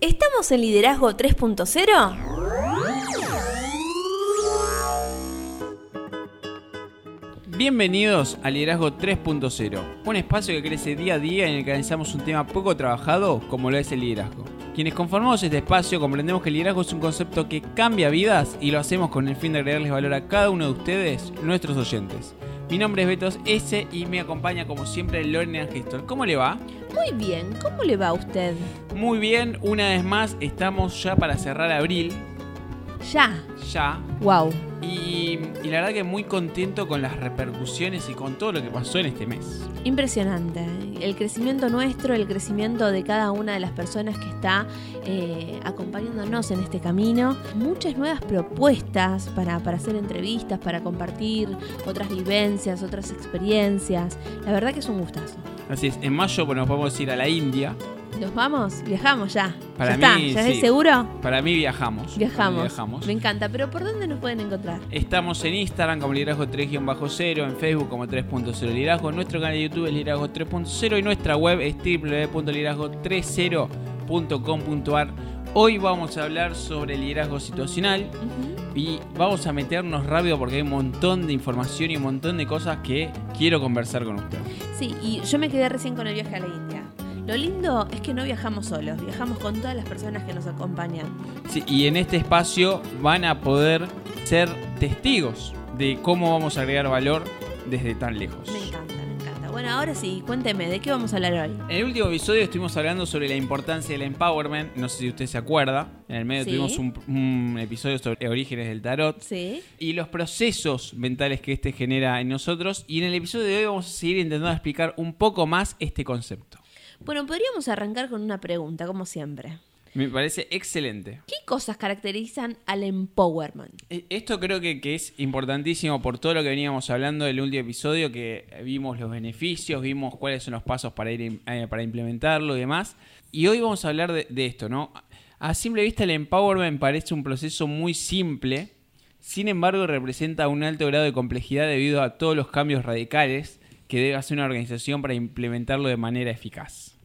¿Estamos en Liderazgo 3.0? Bienvenidos a Liderazgo 3.0, un espacio que crece día a día en el que analizamos un tema poco trabajado como lo es el liderazgo. Quienes conformamos este espacio comprendemos que el liderazgo es un concepto que cambia vidas y lo hacemos con el fin de agregarles valor a cada uno de ustedes, nuestros oyentes. Mi nombre es Betos S y me acompaña como siempre Lorena Gestor. ¿Cómo le va? Muy bien, ¿cómo le va a usted? Muy bien, una vez más estamos ya para cerrar abril. Ya. Ya. Wow. Y, y la verdad que muy contento con las repercusiones y con todo lo que pasó en este mes. Impresionante. El crecimiento nuestro, el crecimiento de cada una de las personas que está eh, acompañándonos en este camino. Muchas nuevas propuestas para, para hacer entrevistas, para compartir otras vivencias, otras experiencias. La verdad que es un gustazo. Así es, en mayo pues, nos podemos ir a la India. ¿Nos vamos? Viajamos ya. Para ¿Ya mí, está? ¿Ya sí. es seguro? Para mí viajamos. Viajamos. Viajamos. Me encanta. Pero ¿por dónde nos pueden encontrar? Estamos en Instagram como Liderazgo 3-0, en Facebook como 3.0 Liderazgo, nuestro canal de YouTube es Liderazgo 3.0 y nuestra web es www.liderazgo30.com.ar. Hoy vamos a hablar sobre liderazgo situacional y vamos a meternos rápido porque hay un montón de información y un montón de cosas que quiero conversar con usted. Sí, y yo me quedé recién con el viaje a la India. Lo lindo es que no viajamos solos, viajamos con todas las personas que nos acompañan. Sí, y en este espacio van a poder ser testigos de cómo vamos a agregar valor desde tan lejos. Me encanta, me encanta. Bueno, ahora sí, cuénteme, ¿de qué vamos a hablar hoy? En el último episodio estuvimos hablando sobre la importancia del empowerment. No sé si usted se acuerda. En el medio Sí. tuvimos un, un episodio sobre orígenes del tarot Sí. y los procesos mentales que este genera en nosotros. Y en el episodio de hoy vamos a seguir intentando explicar un poco más este concepto. Bueno, podríamos arrancar con una pregunta, como siempre. Me parece excelente. ¿Qué cosas caracterizan al empowerment? E- Esto creo que, que es importantísimo por todo lo que veníamos hablando del último episodio, que vimos los beneficios, vimos cuáles son los pasos para ir eh, para implementarlo y demás. Y hoy vamos a hablar de, de esto, ¿no? A simple vista el empowerment parece un proceso muy simple, sin embargo representa un alto grado de complejidad debido a todos los cambios radicales que debe hacer una organización para implementarlo de manera eficaz.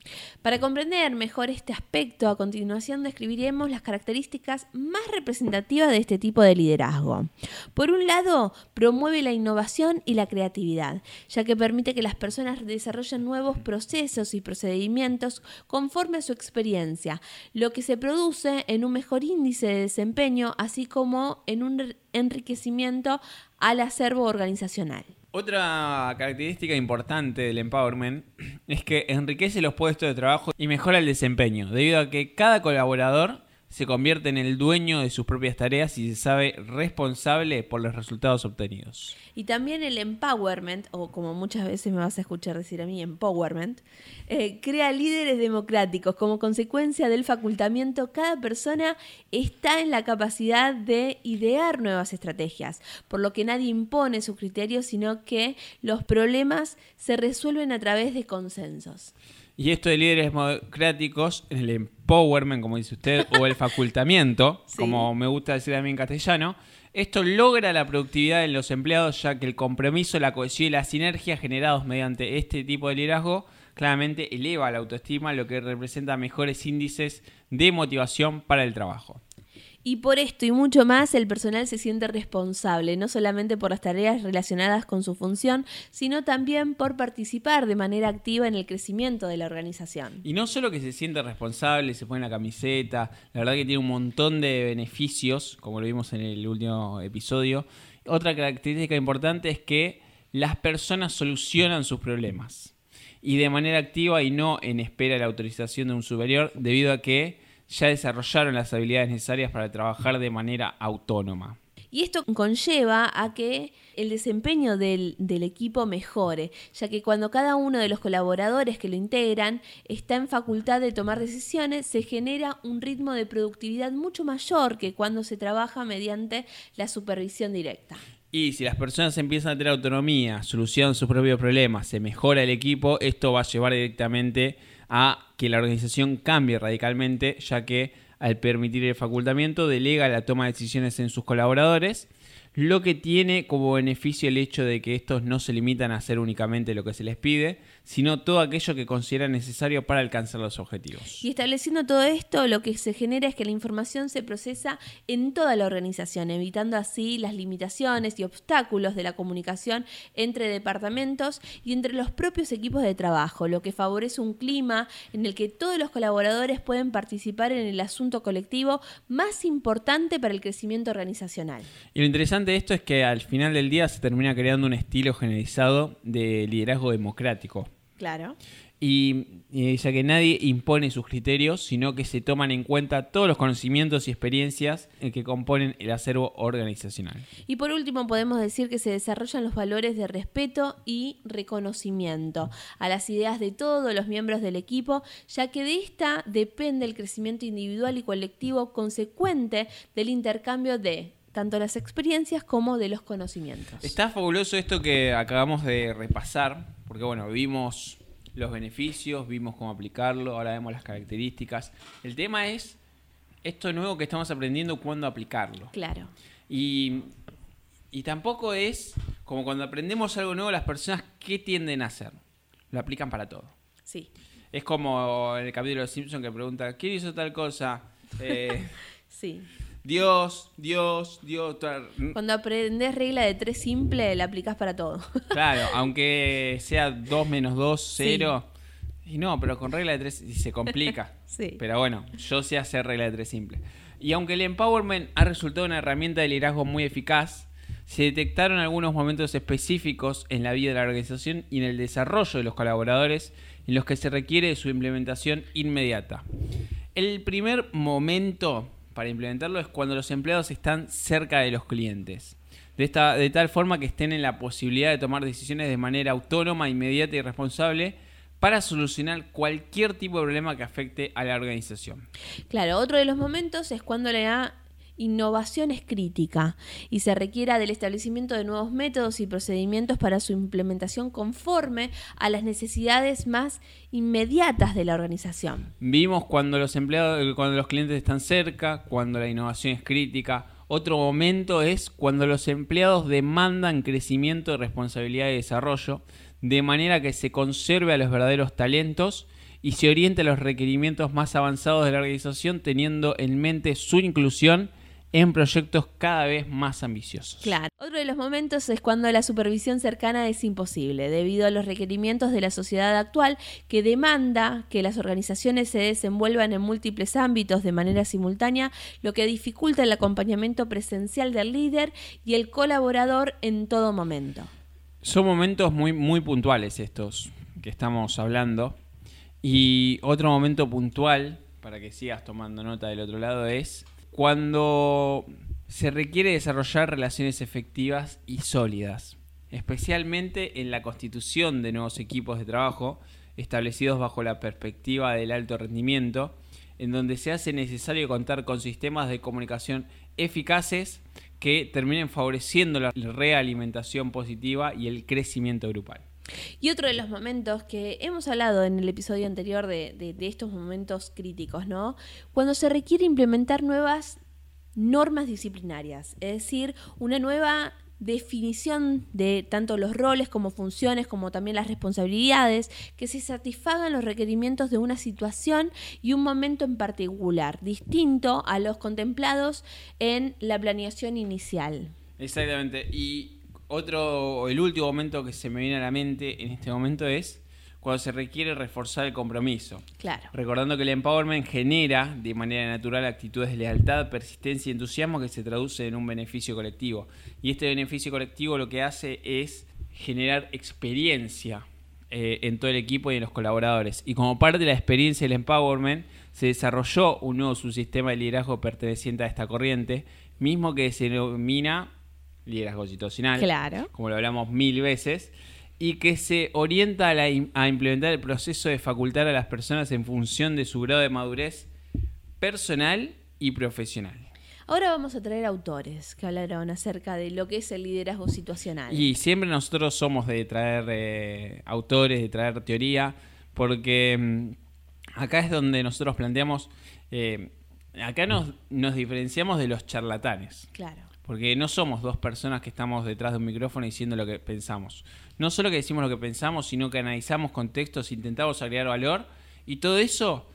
Para comprender mejor este aspecto, a continuación describiremos las características más representativas de este tipo de liderazgo. Por un lado, promueve la innovación y la creatividad, ya que permite que las personas desarrollen nuevos procesos y procedimientos conforme a su experiencia, lo que se produce en un mejor índice de desempeño, así como en un enriquecimiento al acervo organizacional. Otra característica importante del empowerment es que enriquece los puestos de trabajo y mejora el desempeño, debido a que cada colaborador se convierte en el dueño de sus propias tareas y se sabe responsable por los resultados obtenidos. Y también el empowerment, o como muchas veces me vas a escuchar decir a mí, empowerment, eh, crea líderes democráticos. Como consecuencia del facultamiento, cada persona está en la capacidad de idear nuevas estrategias, por lo que nadie impone sus criterios, sino que los problemas se resuelven a través de consensos. Y esto de líderes democráticos, el empowerment, como dice usted, o el facultamiento, Sí. como me gusta decir a mí en castellano, esto logra la productividad de los empleados, ya que el compromiso, la cohesión y la sinergia generados mediante este tipo de liderazgo claramente eleva la autoestima, lo que representa mejores índices de motivación para el trabajo. Y por esto y mucho más, el personal se siente responsable, no solamente por las tareas relacionadas con su función, sino también por participar de manera activa en el crecimiento de la organización. Y no solo que se siente responsable, se pone la camiseta, la verdad que tiene un montón de beneficios, como lo vimos en el último episodio. Otra característica importante es que las personas solucionan sus problemas y de manera activa y no en espera de la autorización de un superior, debido a que ya desarrollaron las habilidades necesarias para trabajar de manera autónoma. Y esto conlleva a que el desempeño del, del equipo mejore, ya que cuando cada uno de los colaboradores que lo integran está en facultad de tomar decisiones, se genera un ritmo de productividad mucho mayor que cuando se trabaja mediante la supervisión directa. Y si las personas empiezan a tener autonomía, solucionan sus propios problemas, se mejora el equipo, esto va a llevar directamente a que la organización cambie radicalmente, ya que al permitir el facultamiento delega la toma de decisiones en sus colaboradores, lo que tiene como beneficio el hecho de que estos no se limitan a hacer únicamente lo que se les pide, sino todo aquello que consideran necesario para alcanzar los objetivos. Y estableciendo todo esto, lo que se genera es que la información se procesa en toda la organización, evitando así las limitaciones y obstáculos de la comunicación entre departamentos y entre los propios equipos de trabajo, lo que favorece un clima en el que todos los colaboradores pueden participar en el asunto colectivo más importante para el crecimiento organizacional. Y lo interesante de esto es que al final del día se termina creando un estilo generalizado de liderazgo democrático. Claro. Y, ya que nadie impone sus criterios, sino que se toman en cuenta todos los conocimientos y experiencias que componen el acervo organizacional. Y por último podemos decir que se desarrollan los valores de respeto y reconocimiento a las ideas de todos los miembros del equipo, ya que de esta depende el crecimiento individual y colectivo consecuente del intercambio de tanto las experiencias como de los conocimientos. Está fabuloso esto que acabamos de repasar, porque bueno, vimos los beneficios, vimos cómo aplicarlo, ahora vemos las características. El tema es esto nuevo que estamos aprendiendo, cuándo aplicarlo. Claro. Y, tampoco es como cuando aprendemos algo nuevo, las personas, ¿qué tienden a hacer? Lo aplican para todo. Sí. Es como en el capítulo de Los Simpsons que pregunta, ¿quién hizo tal cosa? Eh, sí. Dios, Dios, Dios. Cuando aprendes regla de tres simple, la aplicas para todo. Claro, aunque sea 2 menos 2, 0. Y no, pero con regla de tres se complica. sí. Pero bueno, yo sé hacer regla de tres simple. Y aunque el empowerment ha resultado una herramienta de liderazgo muy eficaz, se detectaron algunos momentos específicos en la vida de la organización y en el desarrollo de los colaboradores en los que se requiere su implementación inmediata. El primer momento para implementarlo es cuando los empleados están cerca de los clientes. De, esta, de tal forma que estén en la posibilidad de tomar decisiones de manera autónoma, inmediata y responsable para solucionar cualquier tipo de problema que afecte a la organización. Claro, otro de los momentos es cuando le da innovación es crítica y se requiera del establecimiento de nuevos métodos y procedimientos para su implementación conforme a las necesidades más inmediatas de la organización. Vimos cuando los empleados, cuando los clientes están cerca, cuando la innovación es crítica. Otro momento es cuando los empleados demandan crecimiento de responsabilidad y desarrollo, de manera que se conserve a los verdaderos talentos y se oriente a los requerimientos más avanzados de la organización teniendo en mente su inclusión en proyectos cada vez más ambiciosos. Claro. Otro de los momentos es cuando la supervisión cercana es imposible, debido a los requerimientos de la sociedad actual que demanda que las organizaciones se desenvuelvan en múltiples ámbitos de manera simultánea, lo que dificulta el acompañamiento presencial del líder y el colaborador en todo momento. Son momentos muy, muy puntuales estos que estamos hablando. Y otro momento puntual, para que sigas tomando nota del otro lado, es cuando se requiere desarrollar relaciones efectivas y sólidas, especialmente en la constitución de nuevos equipos de trabajo establecidos bajo la perspectiva del alto rendimiento, en donde se hace necesario contar con sistemas de comunicación eficaces que terminen favoreciendo la realimentación positiva y el crecimiento grupal. Y otro de los momentos que hemos hablado en el episodio anterior de, estos momentos críticos, ¿no? Cuando se requiere implementar nuevas normas disciplinarias, es decir, una nueva definición de tanto los roles como funciones como también las responsabilidades que se satisfagan los requerimientos de una situación y un momento en particular, distinto a los contemplados en la planeación inicial. Exactamente. Y otro, el último momento que se me viene a la mente en este momento es cuando se requiere reforzar el compromiso. Claro. Recordando que el empowerment genera de manera natural actitudes de lealtad, persistencia y entusiasmo que se traduce en un beneficio colectivo. Y este beneficio colectivo lo que hace es generar experiencia eh, en todo el equipo y en los colaboradores. Y como parte de la experiencia del empowerment, se desarrolló un nuevo subsistema de liderazgo perteneciente a esta corriente, mismo que se denomina liderazgo situacional, claro. como lo hablamos mil veces, y que se orienta a, implementar el proceso de facultar a las personas en función de su grado de madurez personal y profesional. Ahora vamos a traer autores que hablaron acerca de lo que es el liderazgo situacional. Y siempre nosotros somos de traer eh, autores, de traer teoría, porque mm, acá es donde nosotros planteamos, eh, acá nos, nos diferenciamos de los charlatanes. Claro Porque no somos dos personas que estamos detrás de un micrófono diciendo lo que pensamos. No solo que decimos lo que pensamos, sino que analizamos contextos, intentamos agregar valor y todo eso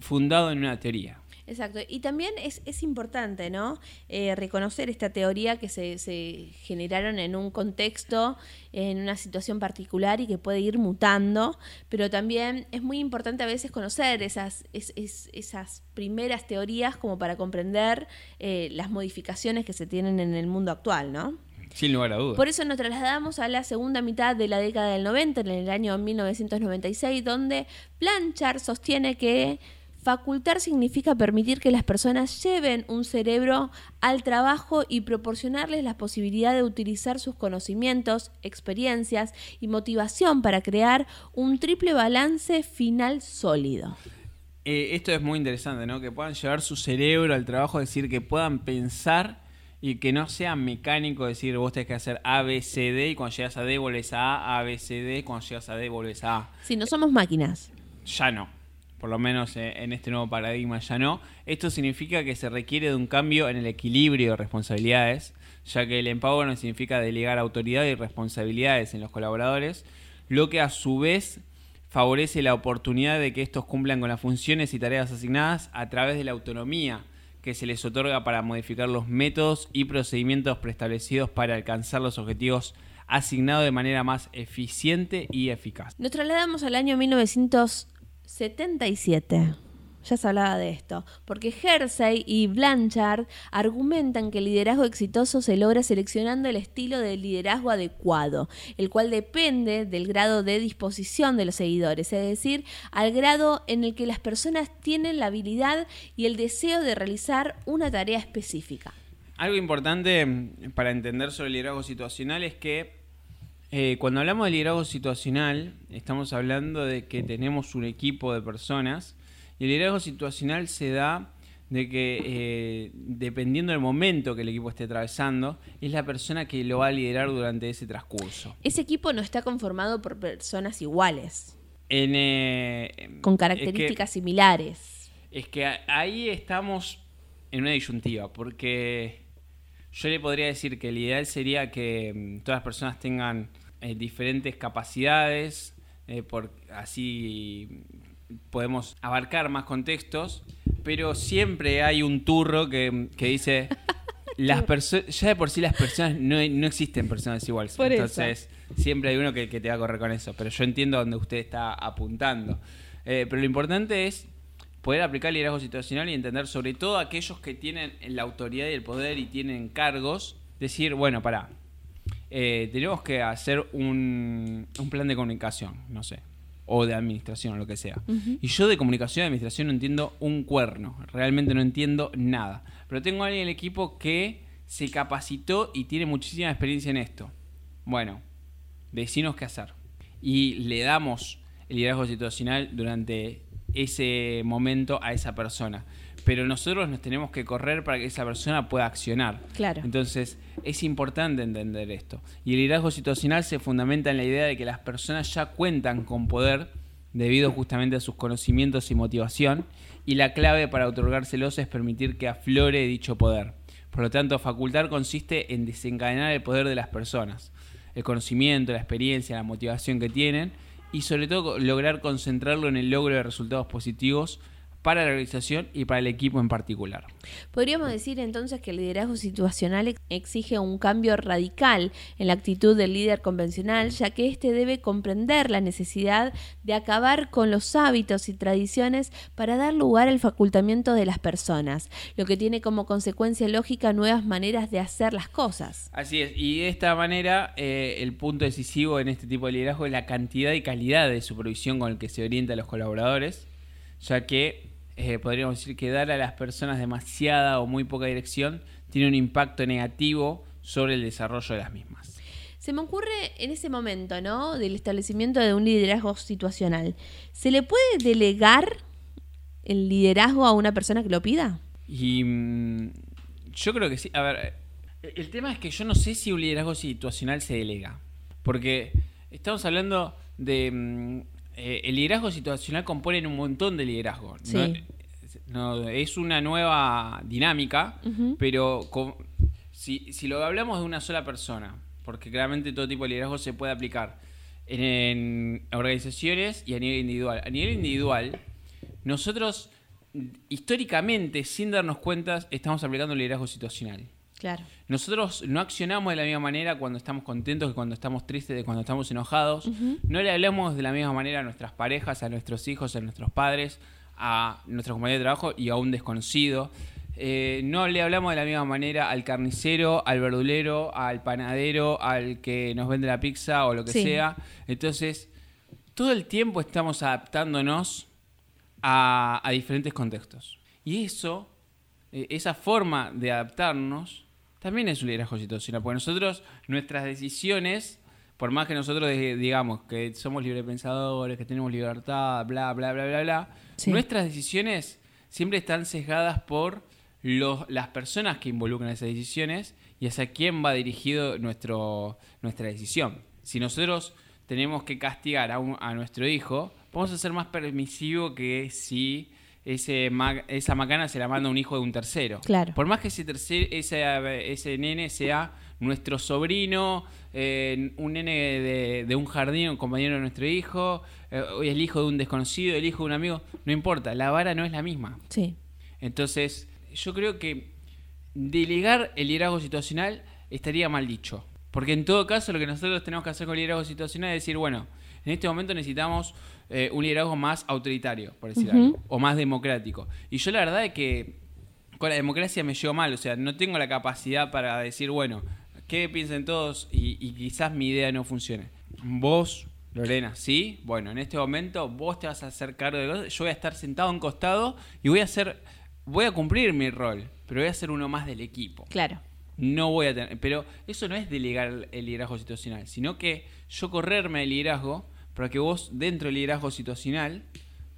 fundado en una teoría. Exacto. Y también es, es importante, ¿no? Eh, reconocer esta teoría que se, se, generaron en un contexto, en una situación particular y que puede ir mutando, pero también es muy importante a veces conocer esas, es, es, esas primeras teorías como para comprender eh, las modificaciones que se tienen en el mundo actual, ¿no? Sin lugar a dudas. Por eso nos trasladamos a la segunda mitad de la década del 90, en el año 1996, donde Blanchard sostiene que Facultar significa permitir que las personas lleven un cerebro al trabajo y proporcionarles la posibilidad de utilizar sus conocimientos, experiencias y motivación para crear un triple balance final sólido. Eh, esto es muy interesante, ¿no? Que puedan llevar su cerebro al trabajo, es decir, que puedan pensar y que no sea mecánico decir vos tenés que hacer A, B, C, D y cuando llegas a D volvés a A, A, B, C, D, cuando llegas a D volvés a A. Si no somos máquinas. Ya no por lo menos eh, en este nuevo paradigma ya no. Esto significa que se requiere de un cambio en el equilibrio de responsabilidades, ya que el empowerment significa delegar autoridad y responsabilidades en los colaboradores, lo que a su vez favorece la oportunidad de que estos cumplan con las funciones y tareas asignadas a través de la autonomía que se les otorga para modificar los métodos y procedimientos preestablecidos para alcanzar los objetivos asignados de manera más eficiente y eficaz. Nos trasladamos al año 1900 77. Ya se hablaba de esto, porque Hersey y Blanchard argumentan que el liderazgo exitoso se logra seleccionando el estilo de liderazgo adecuado, el cual depende del grado de disposición de los seguidores, es decir, al grado en el que las personas tienen la habilidad y el deseo de realizar una tarea específica. Algo importante para entender sobre el liderazgo situacional es que eh, cuando hablamos de liderazgo situacional, estamos hablando de que tenemos un equipo de personas y el liderazgo situacional se da de que eh, dependiendo del momento que el equipo esté atravesando, es la persona que lo va a liderar durante ese transcurso. Ese equipo no está conformado por personas iguales. Eh, con características similares. Es que ahí estamos en una disyuntiva, porque yo le podría decir que el ideal sería que mm, todas las personas tengan eh, diferentes capacidades, eh, por, así podemos abarcar más contextos, pero siempre hay un turro que, dice, las ya de por sí las personas, no, existen personas iguales. Entonces, siempre hay uno que, te va a correr con eso, pero yo entiendo donde usted está apuntando. Eh, pero lo importante es poder aplicar el liderazgo situacional y entender sobre todo aquellos que tienen la autoridad y el poder y tienen cargos, decir, bueno, para eh, tenemos que hacer un, plan de comunicación, no sé, o de administración o lo que sea. Y yo de comunicación y administración no entiendo un cuerno, realmente no entiendo nada. Pero tengo a alguien en el equipo que se capacitó y tiene muchísima experiencia en esto. Bueno, decinos qué hacer. Y le damos el liderazgo situacional durante ese momento a esa persona pero nosotros nos tenemos que correr para que esa persona pueda accionar. Claro. Entonces, es importante entender esto. Y el liderazgo situacional se fundamenta en la idea de que las personas ya cuentan con poder debido justamente a sus conocimientos y motivación, y la clave para otorgárselos es permitir que aflore dicho poder. Por lo tanto, facultar consiste en desencadenar el poder de las personas, el conocimiento, la experiencia, la motivación que tienen, y sobre todo lograr concentrarlo en el logro de resultados positivos para la organización y para el equipo en particular. Podríamos decir entonces que el liderazgo situacional exige un cambio radical en la actitud del líder convencional, ya que éste debe comprender la necesidad de acabar con los hábitos y tradiciones para dar lugar al facultamiento de las personas, lo que tiene como consecuencia lógica nuevas maneras de hacer las cosas. Así es, y de esta manera eh, el punto decisivo en este tipo de liderazgo es la cantidad y calidad de supervisión con el que se orienta a los colaboradores, ya que eh, podríamos decir que dar a las personas demasiada o muy poca dirección tiene un impacto negativo sobre el desarrollo de las mismas. Se me ocurre en ese momento, ¿no? Del establecimiento de un liderazgo situacional. ¿Se le puede delegar el liderazgo a una persona que lo pida? Y mm, yo creo que sí. A ver, el tema es que yo no sé si un liderazgo situacional se delega. Porque estamos hablando de mm, eh, el liderazgo situacional compone un montón de liderazgo. es una nueva dinámica, pero si, si lo hablamos de una sola persona, porque claramente todo tipo de liderazgo se puede aplicar en, en organizaciones y a nivel individual. A nivel individual, nosotros históricamente, sin darnos cuenta, estamos aplicando el liderazgo situacional. Claro. Nosotros no accionamos de la misma manera cuando estamos contentos que cuando estamos tristes, de cuando estamos enojados. No le hablamos de la misma manera a nuestras parejas, a nuestros hijos, a nuestros padres, a nuestros compañeros de trabajo y a un desconocido. Eh, no le hablamos de la misma manera al carnicero, al verdulero, al panadero, al que nos vende la pizza o lo que Sí. sea. Entonces, todo el tiempo estamos adaptándonos a, a diferentes contextos. Y eso, eh, esa forma de adaptarnos, también es un liderazgo situacional. Porque nosotros, nuestras decisiones, por más que nosotros de- digamos que somos librepensadores, que tenemos libertad, bla, bla, bla, bla, bla, Sí. nuestras decisiones siempre están sesgadas por los, las personas que involucran esas decisiones y hacia quién va dirigido nuestro, nuestra decisión. Si nosotros tenemos que castigar a, un- a nuestro hijo, vamos a ser más permisivos que si ese ma- esa macana se la manda un hijo de un tercero. Claro. Por más que ese, tercer, ese, ese nene sea nuestro sobrino, eh, un nene de, de un jardín, un compañero de nuestro hijo, eh, el hijo de un desconocido, el hijo de un amigo, no importa, la vara no es la misma. Sí. Entonces, yo creo que delegar el liderazgo situacional estaría mal dicho. Porque en todo caso lo que nosotros tenemos que hacer con el liderazgo situacional es decir, bueno, en este momento necesitamos eh, un liderazgo más autoritario, por decir algo, o más democrático. Y yo la verdad es que con la democracia me llevo mal, o sea, no tengo la capacidad para decir, bueno, ¿qué piensen todos? Y, y quizás mi idea no funcione. Vos, Lorena, ¿sí? Bueno, en este momento vos te vas a hacer cargo de cosas, yo voy a estar sentado a un costado y voy a hacer, voy a cumplir mi rol, pero voy a ser uno más del equipo. Claro. No voy a tener, pero eso no es delegar el liderazgo situacional, sino que yo correrme el liderazgo para que vos dentro del liderazgo situacional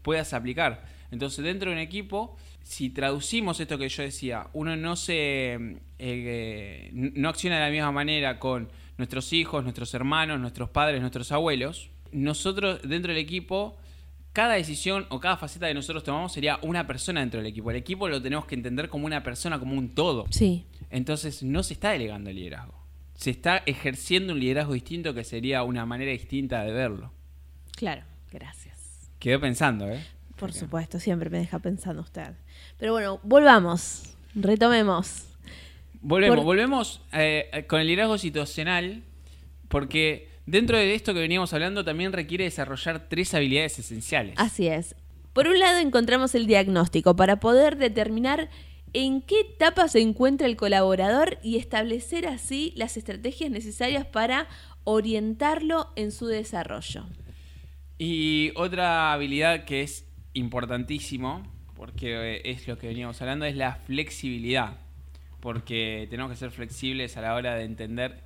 puedas aplicar. Entonces, dentro de un equipo, si traducimos esto que yo decía, uno no se eh, no acciona de la misma manera con nuestros hijos, nuestros hermanos, nuestros padres, nuestros abuelos. Nosotros dentro del equipo cada decisión o cada faceta que nosotros tomamos sería una persona dentro del equipo. El equipo lo tenemos que entender como una persona, como un todo. Sí. Entonces no se está delegando el liderazgo. Se está ejerciendo un liderazgo distinto que sería una manera distinta de verlo. Claro. Gracias. Quedé pensando, ¿eh? Por supuesto, siempre me deja pensando usted. Pero bueno, volvamos. Retomemos. Volvemos, Por- volvemos eh, con el liderazgo situacional, porque dentro de esto que veníamos hablando también requiere desarrollar tres habilidades esenciales. Así es. Por un lado encontramos el diagnóstico para poder determinar en qué etapa se encuentra el colaborador y establecer así las estrategias necesarias para orientarlo en su desarrollo. Y otra habilidad que es importantísimo, porque eh, es lo que veníamos hablando, es la flexibilidad. Porque tenemos que ser flexibles a la hora de entender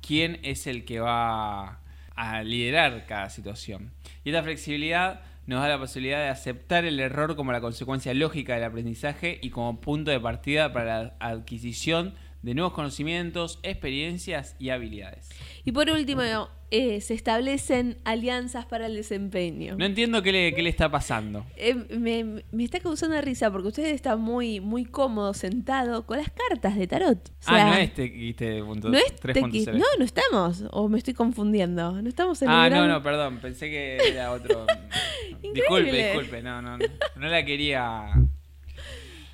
quién es el que va a liderar cada situación. Y esta flexibilidad nos da la posibilidad de aceptar el error como la consecuencia lógica del aprendizaje y como punto de partida para la adquisición nuevos conocimientos, experiencias y habilidades. Y por último, eh, se establecen alianzas para el desempeño. No entiendo qué le, qué le está pasando. Eh, me, me está causando risa porque usted está muy, muy cómodo sentado con las cartas de tarot. O ah, no es este punto no es 3.0. tequi- No, no estamos. O me estoy confundiendo. No estamos en Ah, el no, gran- no, perdón. Pensé que era otro. disculpe, disculpe. No, no, no. No la quería.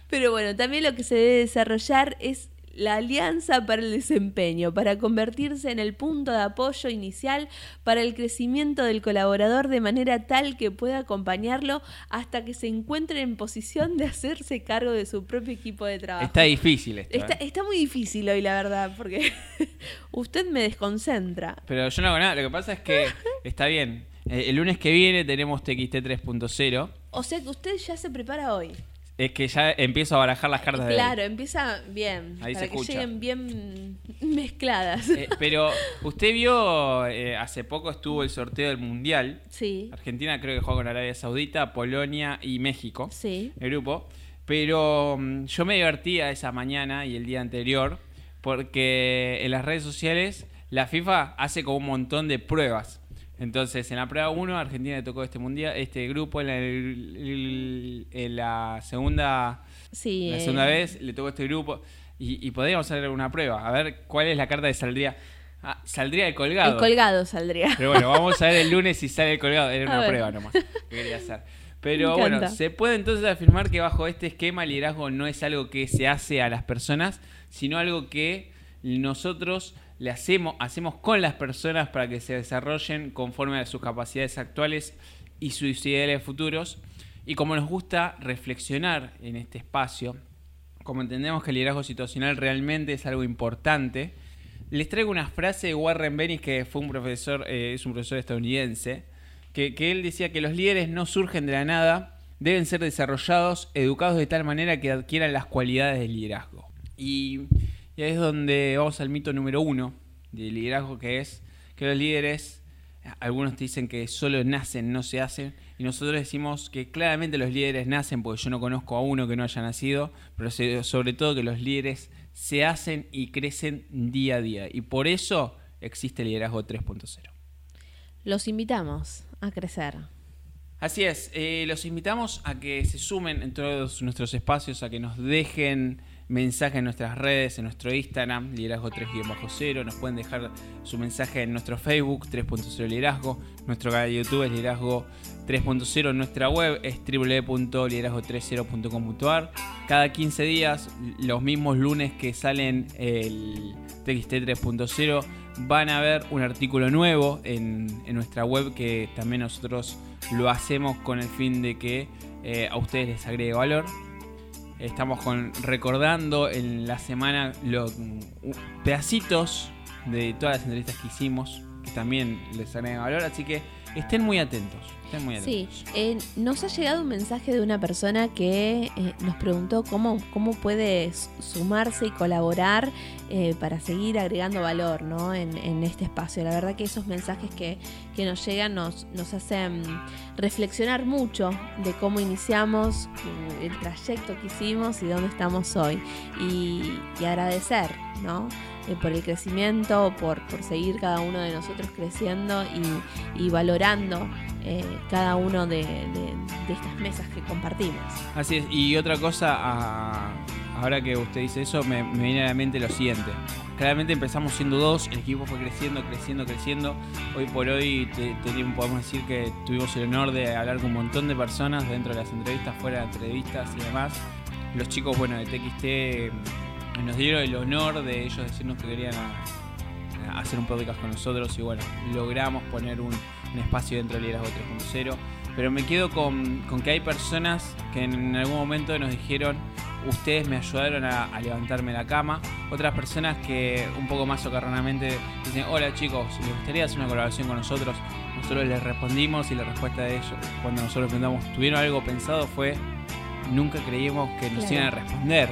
Pero bueno, también lo que se debe desarrollar es la alianza para el desempeño, para convertirse en el punto de apoyo inicial para el crecimiento del colaborador de manera tal que pueda acompañarlo hasta que se encuentre en posición de hacerse cargo de su propio equipo de trabajo. Está difícil esto. Está, ¿eh? está muy difícil hoy, la verdad, porque usted me desconcentra. Pero yo no hago nada. Lo que pasa es que está bien. Eh, El lunes que viene tenemos TXT 3.0. O sea que usted ya se prepara hoy. Es que ya empiezo a barajar las cartas de. Claro, empieza bien, Ahí para se que escucha. lleguen bien mezcladas. Eh, pero usted vio, eh, hace poco estuvo el sorteo del Mundial. sí, Argentina creo que juega con Arabia Saudita, Polonia y México. sí. el grupo. Pero mm, yo me divertía esa mañana y el día anterior porque en las redes sociales la FIFA hace como un montón de pruebas. Entonces, en la prueba 1, Argentina le tocó este mundial, este grupo. En, la segunda Sí. La eh, segunda vez le tocó este grupo y, y podríamos hacer una prueba. A ver cuál es la carta que saldría. Ah, saldría el colgado. El colgado saldría. Pero bueno, vamos a ver el lunes si sale el colgado. Era una prueba nomás que quería hacer. Pero bueno, se puede entonces afirmar que bajo este esquema el liderazgo no es algo que se hace a las personas, sino algo que nosotros le hacemos, hacemos con las personas para que se desarrollen conforme a sus capacidades actuales y sus ideales futuros. Y como nos gusta reflexionar en este espacio, como entendemos que el liderazgo situacional realmente es algo importante, les traigo una frase de Warren Bennis, que fue un profesor, eh, es un profesor estadounidense, que, que él decía que los líderes no surgen de la nada, deben ser desarrollados, educados de tal manera que adquieran las cualidades del liderazgo. Y, y ahí es donde vamos al mito número uno del liderazgo, que es que los líderes, algunos te dicen que solo nacen, no se hacen, y nosotros decimos que claramente los líderes nacen, porque yo no conozco a uno que no haya nacido, pero sobre todo que los líderes se hacen y crecen día a día. Y por eso existe el liderazgo 3.0. Los invitamos a crecer. Así es, eh, los invitamos a que se sumen en todos nuestros espacios, a que nos dejen mensaje en nuestras redes, en nuestro Instagram, liderazgo 3-0, nos pueden dejar su mensaje en nuestro Facebook, 3.0 liderazgo, nuestro canal de YouTube es liderazgo 3.0, nuestra web es www.liderazgo30.com.ar. Cada 15 días, los mismos lunes que salen el TXT 3.0, van a ver un artículo nuevo en, en nuestra web que también nosotros lo hacemos con el fin de que eh, a ustedes les agregue valor. Estamos con, recordando en la semana los pedacitos de todas las entrevistas que hicimos, que también les agregan valor, así que estén muy atentos. Estén muy Sí, eh, nos ha llegado un mensaje de una persona que eh, nos preguntó cómo, cómo puede sumarse y colaborar eh, para seguir agregando valor ¿no? en, en este espacio. La verdad que esos mensajes que, que nos llegan nos, nos hacen reflexionar mucho de cómo iniciamos, el trayecto que hicimos y dónde estamos hoy. Y, y agradecer, ¿no? Eh, por el crecimiento, por, por seguir cada uno de nosotros creciendo y, valorando eh, cada uno de, estas mesas que compartimos. Así es, y otra cosa, ahora que usted dice eso, me, viene a la mente lo siguiente. Claramente empezamos siendo dos, el equipo fue creciendo, creciendo, creciendo. Hoy por hoy te- podemos decir que tuvimos el honor de hablar con un montón de personas dentro de las entrevistas, fuera de entrevistas y demás. Los chicos, bueno, de TXT nos dieron el honor de ellos decirnos que querían a- a hacer un podcast con nosotros y bueno, logramos poner un, un espacio dentro del Liderazgo 3.0. Pero me quedo con, con que hay personas que en algún momento nos dijeron, ustedes me ayudaron a, a levantarme de la cama. Otras personas que un poco más socarronamente dicen, hola chicos, ¿les gustaría hacer una colaboración con nosotros? Nosotros les respondimos y la respuesta de ellos, cuando nosotros preguntamos, ¿tuvieron algo pensado? Fue, nunca creímos que nos Claro. iban a responder.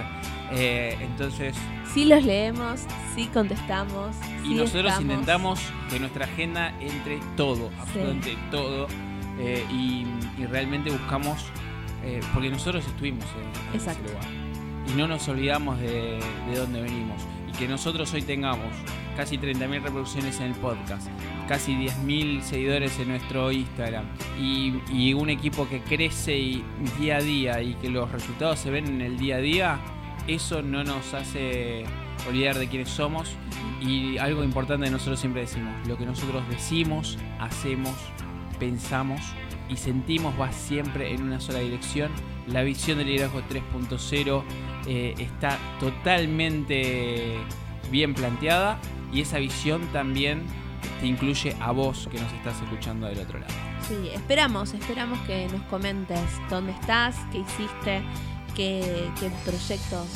Eh, entonces, Sí los leemos, sí contestamos. y sí nosotros estamos. intentamos que nuestra agenda entre todo, absolutamente todo. eh, y, y realmente buscamos, eh, porque nosotros estuvimos en, en ese lugar. Y no nos olvidamos de, de dónde venimos. Y que nosotros hoy tengamos casi 30.000 reproducciones en el podcast, casi 10.000 seguidores en nuestro Instagram y, y un equipo que crece y- día a día y que los resultados se ven en el día a día, eso no nos hace olvidar de quiénes somos y algo importante nosotros siempre decimos, lo que nosotros decimos, hacemos, pensamos y sentimos va siempre en una sola dirección. La visión del liderazgo 3.0 eh, está totalmente bien planteada y esa visión también te incluye a vos que nos estás escuchando del otro lado. Sí, esperamos, esperamos que nos comentes dónde estás, qué hiciste, qué, qué proyectos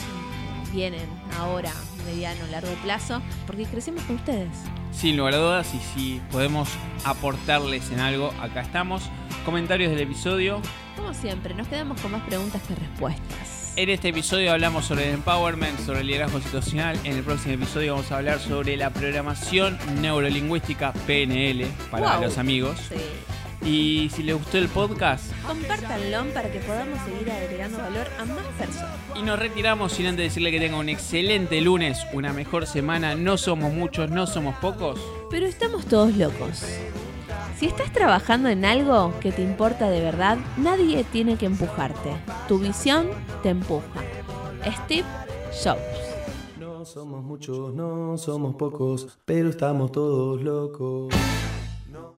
vienen ahora, mediano, largo plazo, porque crecemos con ustedes. Sin lugar a dudas, y si podemos aportarles en algo, acá estamos. Comentarios del episodio. Como siempre, nos quedamos con más preguntas que respuestas. En este episodio hablamos sobre el empowerment, sobre el liderazgo situacional. En el próximo episodio vamos a hablar sobre la programación neurolingüística PNL para Wow. los amigos. Sí. Y si les gustó el podcast, Compártanlo para que podamos seguir agregando valor a más personas. Y nos retiramos sin antes decirle que tenga un excelente lunes, una mejor semana. No somos muchos, no somos pocos. Pero estamos todos locos. Si estás trabajando en algo que te importa de verdad, nadie tiene que empujarte. Tu visión te empuja. Steve Jobs. No somos muchos, no somos pocos, pero estamos todos locos.